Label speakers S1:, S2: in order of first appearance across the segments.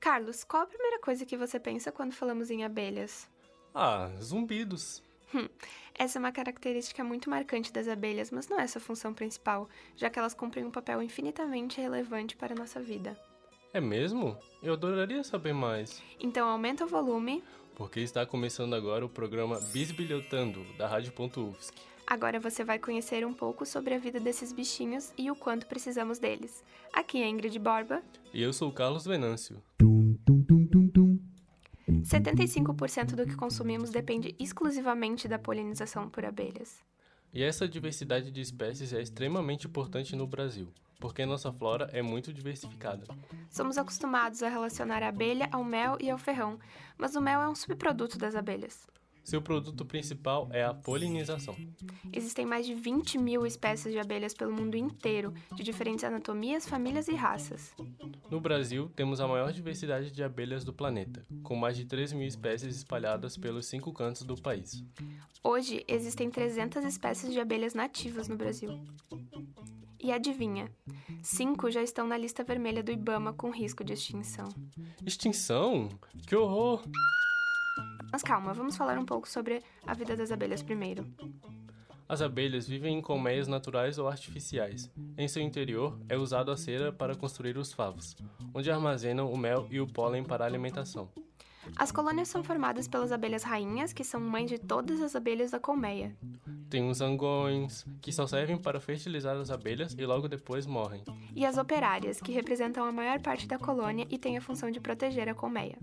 S1: Carlos, qual a primeira coisa que você pensa quando falamos em abelhas?
S2: Ah, zumbidos.
S1: Hum, essa é uma característica muito marcante das abelhas, mas não é sua função principal, já que elas cumprem um papel infinitamente relevante para a nossa vida.
S2: É mesmo? Eu adoraria saber mais.
S1: Então aumenta o volume.
S2: Porque está começando agora o programa Bisbilhotando, da Rádio.UFSC.
S1: Agora você vai conhecer um pouco sobre a vida desses bichinhos e o quanto precisamos deles. Aqui é Ingrid Borba.
S2: E eu sou o Carlos Venâncio.
S1: 75% do que consumimos depende exclusivamente da polinização por abelhas.
S2: E essa diversidade de espécies é extremamente importante no Brasil, porque nossa flora é muito diversificada.
S1: Somos acostumados a relacionar a abelha ao mel e ao ferrão, mas o mel é um subproduto das abelhas.
S2: Seu produto principal é a polinização.
S1: Existem mais de 20 mil espécies de abelhas pelo mundo inteiro, de diferentes anatomias, famílias e raças.
S2: No Brasil, temos a maior diversidade de abelhas do planeta, com mais de 3 mil espécies espalhadas pelos cinco cantos do país.
S1: Hoje, existem 300 espécies de abelhas nativas no Brasil. E adivinha? Cinco já estão na lista vermelha do Ibama com risco de extinção.
S2: Extinção? Que horror!
S1: Mas calma, vamos falar um pouco sobre a vida das abelhas primeiro.
S2: As abelhas vivem em colmeias naturais ou artificiais. Em seu interior é usado a cera para construir os favos, onde armazenam o mel e o pólen para a alimentação.
S1: As colônias são formadas pelas abelhas rainhas, que são mães de todas as abelhas da colmeia.
S2: Tem os zangões, que só servem para fertilizar as abelhas e logo depois morrem.
S1: E as operárias, que representam a maior parte da colônia e têm a função de proteger a colmeia,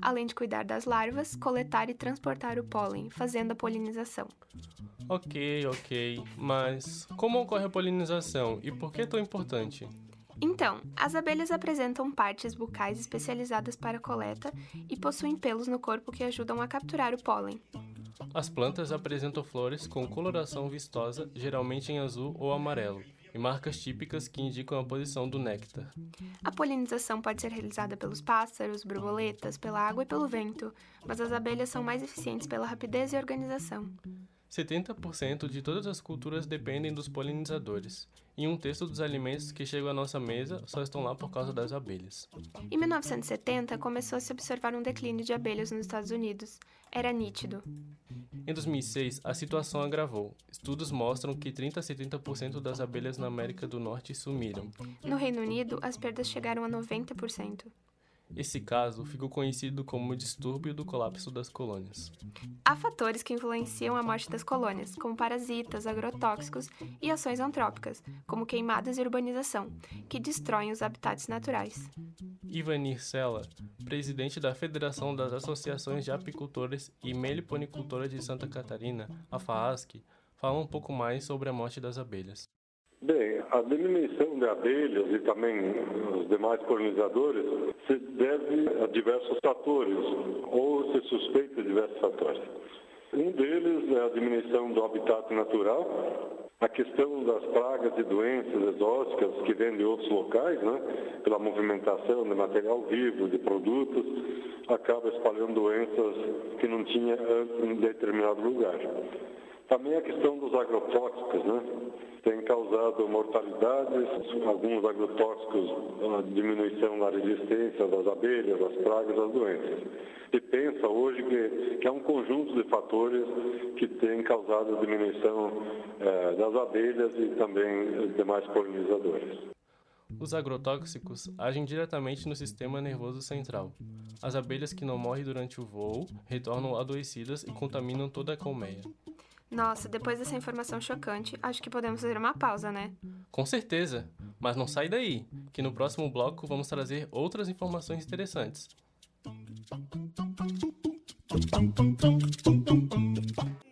S1: além de cuidar das larvas, coletar e transportar o pólen, fazendo a polinização.
S2: Ok, ok, mas como ocorre a polinização e por que é tão importante?
S1: Então, as abelhas apresentam partes bucais especializadas para coleta e possuem pelos no corpo que ajudam a capturar o pólen.
S2: As plantas apresentam flores com coloração vistosa, geralmente em azul ou amarelo, e marcas típicas que indicam a posição do néctar.
S1: A polinização pode ser realizada pelos pássaros, borboletas, pela água e pelo vento, mas as abelhas são mais eficientes pela rapidez e organização.
S2: 70% de todas as culturas dependem dos polinizadores, e um terço dos alimentos que chegam à nossa mesa só estão lá por causa das abelhas.
S1: Em 1970, começou a se observar um declínio de abelhas nos Estados Unidos. Era nítido.
S2: Em 2006, a situação agravou. Estudos mostram que 30 a 70% das abelhas na América do Norte sumiram.
S1: No Reino Unido, as perdas chegaram a 90%.
S2: Esse caso ficou conhecido como o distúrbio do colapso das colônias.
S1: Há fatores que influenciam a morte das colônias, como parasitas, agrotóxicos e ações antrópicas, como queimadas e urbanização, que destroem os habitats naturais.
S2: Ivanir Sela, presidente da Federação das Associações de Apicultores e Meliponicultores de Santa Catarina, a FAASC, fala um pouco mais sobre a morte das abelhas.
S3: Bem, a diminuição de abelhas e também os demais polinizadores se deve a diversos fatores, ou se suspeita de diversos fatores. Um deles é a diminuição do habitat natural, a questão das pragas e doenças exóticas que vêm de outros locais, né, pela movimentação de material vivo, de produtos, acaba espalhando doenças que não tinha em determinado lugar. Também a questão dos agrotóxicos, né? Tem causado mortalidades, alguns agrotóxicos, a diminuição da resistência das abelhas, das pragas, das doenças. E pensa hoje que, que é um conjunto de fatores que tem causado a diminuição eh, das abelhas e também demais polinizadores.
S2: Os agrotóxicos agem diretamente no sistema nervoso central. As abelhas que não morrem durante o voo retornam adoecidas e contaminam toda a colmeia.
S1: Nossa, depois dessa informação chocante, acho que podemos fazer uma pausa, né?
S2: Com certeza, mas não sai daí, que no próximo bloco vamos trazer outras informações interessantes.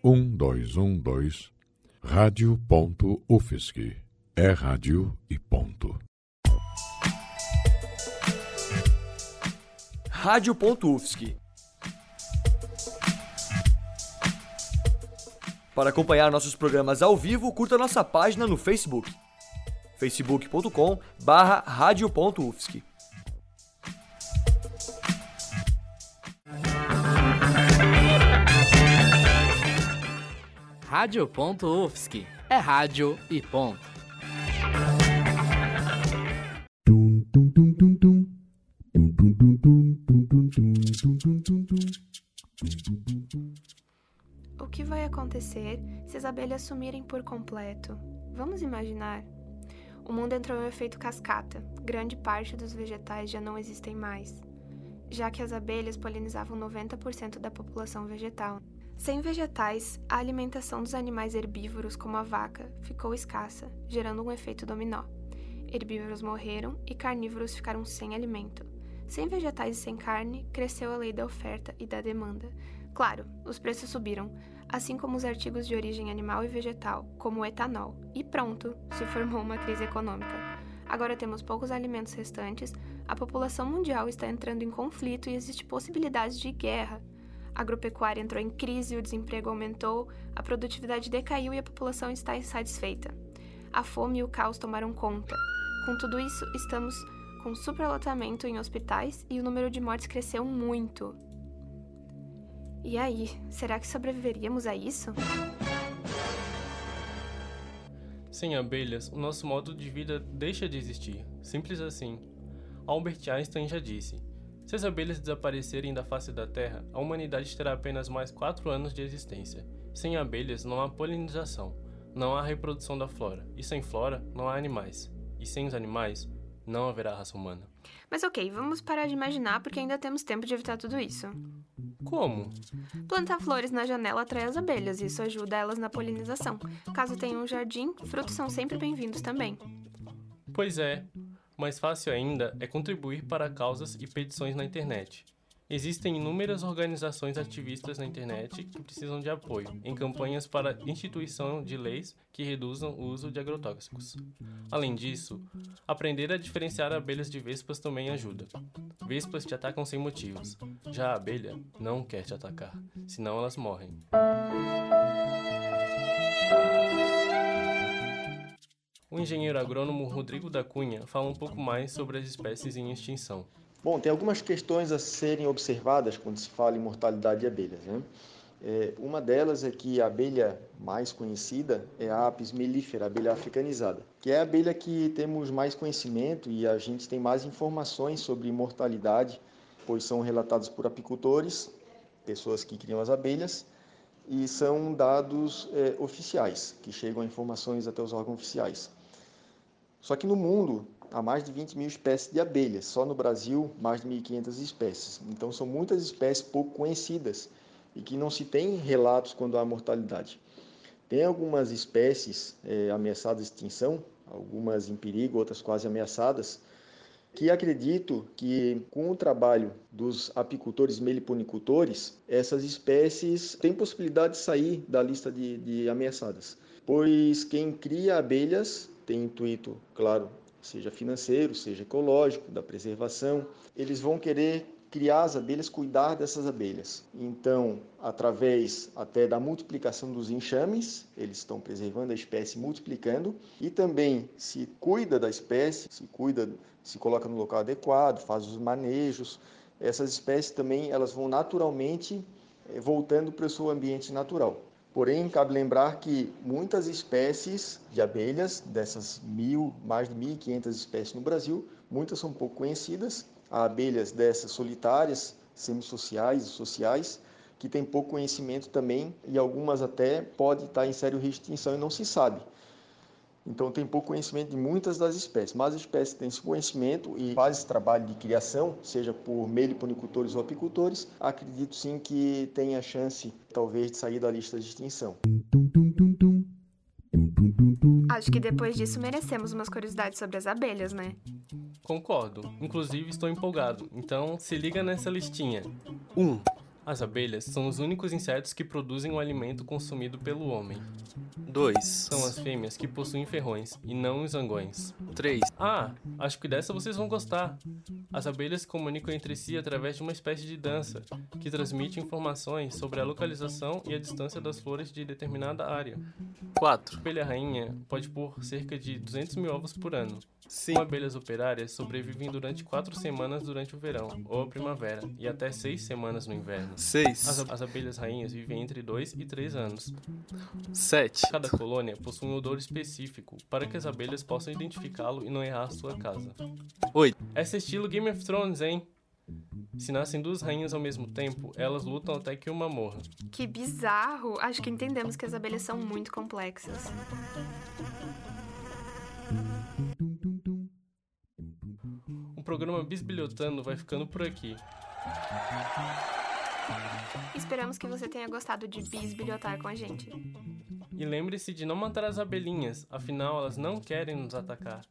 S4: Um, dois, um, dois. Rádio ponto UFSC. É rádio e ponto.
S5: Rádio ponto UFSC. Para acompanhar nossos programas ao vivo, curta nossa página no Facebook. facebook.com barra radio.ufsc.
S6: É rádio e ponto.
S1: As abelhas sumirem por completo? Vamos imaginar. O mundo entrou em efeito cascata. Grande parte dos vegetais já não existem mais, já que as abelhas polinizavam 90% da população vegetal. Sem vegetais, a alimentação dos animais herbívoros, como a vaca, ficou escassa, gerando um efeito dominó. Herbívoros morreram e carnívoros ficaram sem alimento. Sem vegetais e sem carne, cresceu a lei da oferta e da demanda. Claro, os preços subiram, assim como os artigos de origem animal e vegetal, como o etanol, e pronto, se formou uma crise econômica. Agora temos poucos alimentos restantes, a população mundial está entrando em conflito e existe possibilidade de guerra. A agropecuária entrou em crise, o desemprego aumentou, a produtividade decaiu e a população está insatisfeita. A fome e o caos tomaram conta. Com tudo isso, estamos com superlotamento em hospitais e o número de mortes cresceu muito. E aí, será que sobreviveríamos a isso?
S2: Sem abelhas, o nosso modo de vida deixa de existir. Simples assim. Albert Einstein já disse: se as abelhas desaparecerem da face da Terra, a humanidade terá apenas mais 4 anos de existência. Sem abelhas não há polinização, não há reprodução da flora, e sem flora não há animais. E sem os animais, não haverá raça humana.
S1: Mas ok, vamos parar de imaginar porque ainda temos tempo de evitar tudo isso.
S2: Como?
S1: Plantar flores na janela atrai as abelhas, e isso ajuda elas na polinização. Caso tenha um jardim, frutos são sempre bem-vindos também.
S2: Pois é, mais fácil ainda é contribuir para causas e petições na internet. Existem inúmeras organizações ativistas na internet que precisam de apoio em campanhas para instituição de leis que reduzam o uso de agrotóxicos. Além disso, aprender a diferenciar abelhas de vespas também ajuda. Vespas te atacam sem motivos, já a abelha não quer te atacar, senão elas morrem. O engenheiro agrônomo Rodrigo da Cunha fala um pouco mais sobre as espécies em extinção.
S7: Bom, tem algumas questões a serem observadas quando se fala em mortalidade de abelhas. Né? É, uma delas é que a abelha mais conhecida é a Apis mellifera, a abelha africanizada, que é a abelha que temos mais conhecimento e a gente tem mais informações sobre mortalidade, pois são relatados por apicultores, pessoas que criam as abelhas, e são dados é, oficiais, que chegam informações até os órgãos oficiais. Só que no mundo há mais de 20 mil espécies de abelhas, só no Brasil mais de 1.500 espécies. Então são muitas espécies pouco conhecidas e que não se tem relatos quando há mortalidade. Tem algumas espécies é, ameaçadas de extinção, algumas em perigo, outras quase ameaçadas, que acredito que com o trabalho dos apicultores meliponicultores, essas espécies têm possibilidade de sair da lista de, de ameaçadas, pois quem cria abelhas tem intuito, claro, seja financeiro, seja ecológico, da preservação, eles vão querer criar as abelhas, cuidar dessas abelhas. Então, através até da multiplicação dos enxames, eles estão preservando a espécie, multiplicando, e também se cuida da espécie, se cuida, se coloca no local adequado, faz os manejos. Essas espécies também elas vão naturalmente eh, voltando para o seu ambiente natural. Porém, cabe lembrar que muitas espécies de abelhas, dessas mil, mais de 1.500 espécies no Brasil, muitas são pouco conhecidas. Há abelhas dessas solitárias, semissociais e sociais, que têm pouco conhecimento também e algumas até podem estar em sério extinção e não se sabe. Então tem pouco conhecimento de muitas das espécies, mas as espécies têm esse conhecimento e fazem esse trabalho de criação, seja por meliponicultores ou apicultores, acredito sim que tem a chance, talvez, de sair da lista de extinção.
S1: Acho que depois disso merecemos umas curiosidades sobre as abelhas, né?
S2: Concordo. Inclusive estou empolgado. Então se liga nessa listinha.
S5: 1. Um.
S2: As abelhas são os únicos insetos que produzem o alimento consumido pelo homem.
S5: 2.
S2: São as fêmeas que possuem ferrões e não os zangões.
S5: 3.
S2: Ah, acho que dessa vocês vão gostar. As abelhas se comunicam entre si através de uma espécie de dança, que transmite informações sobre a localização e a distância das flores de determinada área.
S5: 4.
S2: A abelha rainha pode pôr cerca de 200 mil ovos por ano.
S5: Sim.
S2: Abelhas operárias sobrevivem durante 4 semanas durante o verão ou a primavera e até 6 semanas no inverno.
S6: 6.
S2: As, as abelhas rainhas vivem entre 2 e 3 anos.
S6: 7.
S2: Cada colônia possui um odor específico para que as abelhas possam identificá-lo e não errar a sua casa.
S6: 8.
S2: Essa é estilo Game of Thrones, hein? Se nascem duas rainhas ao mesmo tempo, elas lutam até que uma morra.
S1: Que bizarro! Acho que entendemos que as abelhas são muito complexas.
S2: O programa Bisbilhotando vai ficando por aqui.
S1: Esperamos que você tenha gostado de bisbilhotar com a gente.
S2: E lembre-se de não matar as abelhinhas, afinal elas não querem nos atacar.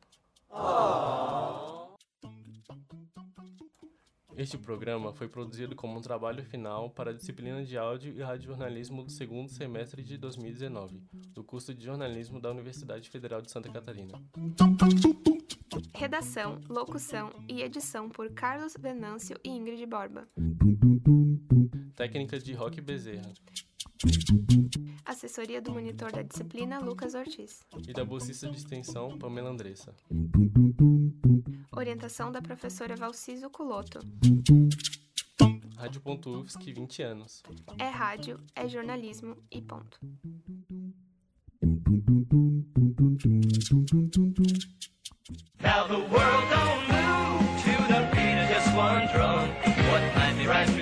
S2: Este programa foi produzido como um trabalho final para a disciplina de áudio e radiojornalismo do segundo semestre de 2019, do curso de jornalismo da Universidade Federal de Santa Catarina.
S1: Redação, locução e edição por Carlos Venâncio e Ingrid Borba
S2: técnicas de Rock Bezerra.
S1: Assessoria do monitor da disciplina Lucas Ortiz.
S2: E da bolsista de extensão Pamela Andressa.
S1: Orientação da professora Valciso Culoto.
S2: Rádio.UFSC 20 anos.
S1: É rádio, é jornalismo e ponto.
S8: Now the world don't move to the beat of just one drum. What might be right